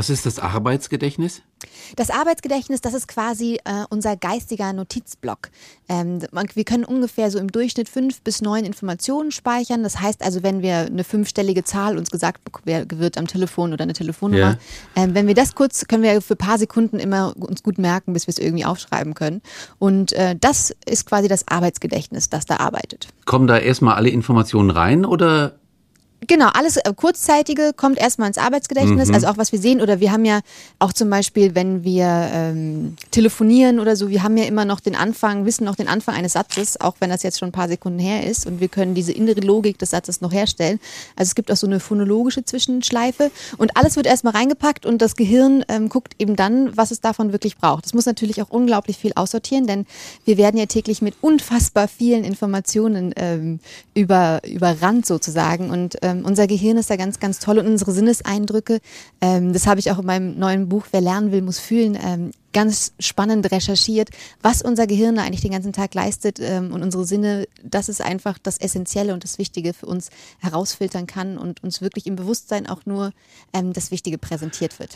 Was ist das Arbeitsgedächtnis? Das Arbeitsgedächtnis, das ist quasi äh, unser geistiger Notizblock. Ähm, wir können ungefähr so im Durchschnitt fünf bis neun Informationen speichern. Das heißt also, wenn wir eine fünfstellige Zahl uns gesagt wird am Telefon oder eine Telefonnummer, ja. ähm, wenn wir das kurz, können wir für ein paar Sekunden immer uns gut merken, bis wir es irgendwie aufschreiben können. Und äh, das ist quasi das Arbeitsgedächtnis, das da arbeitet. Kommen da erstmal alle Informationen rein oder Genau, alles äh, kurzzeitige kommt erstmal ins Arbeitsgedächtnis, mhm. also auch was wir sehen oder wir haben ja auch zum Beispiel, wenn wir ähm, telefonieren oder so, wir haben ja immer noch den Anfang, wissen noch den Anfang eines Satzes, auch wenn das jetzt schon ein paar Sekunden her ist und wir können diese innere Logik des Satzes noch herstellen. Also es gibt auch so eine phonologische Zwischenschleife und alles wird erstmal reingepackt und das Gehirn ähm, guckt eben dann, was es davon wirklich braucht. Es muss natürlich auch unglaublich viel aussortieren, denn wir werden ja täglich mit unfassbar vielen Informationen ähm, über, überrannt sozusagen und ähm, ähm, unser Gehirn ist da ganz, ganz toll und unsere Sinneseindrücke, ähm, das habe ich auch in meinem neuen Buch Wer lernen will, muss fühlen, ähm, ganz spannend recherchiert, was unser Gehirn eigentlich den ganzen Tag leistet ähm, und unsere Sinne, das ist einfach das Essentielle und das Wichtige für uns herausfiltern kann und uns wirklich im Bewusstsein auch nur ähm, das Wichtige präsentiert wird.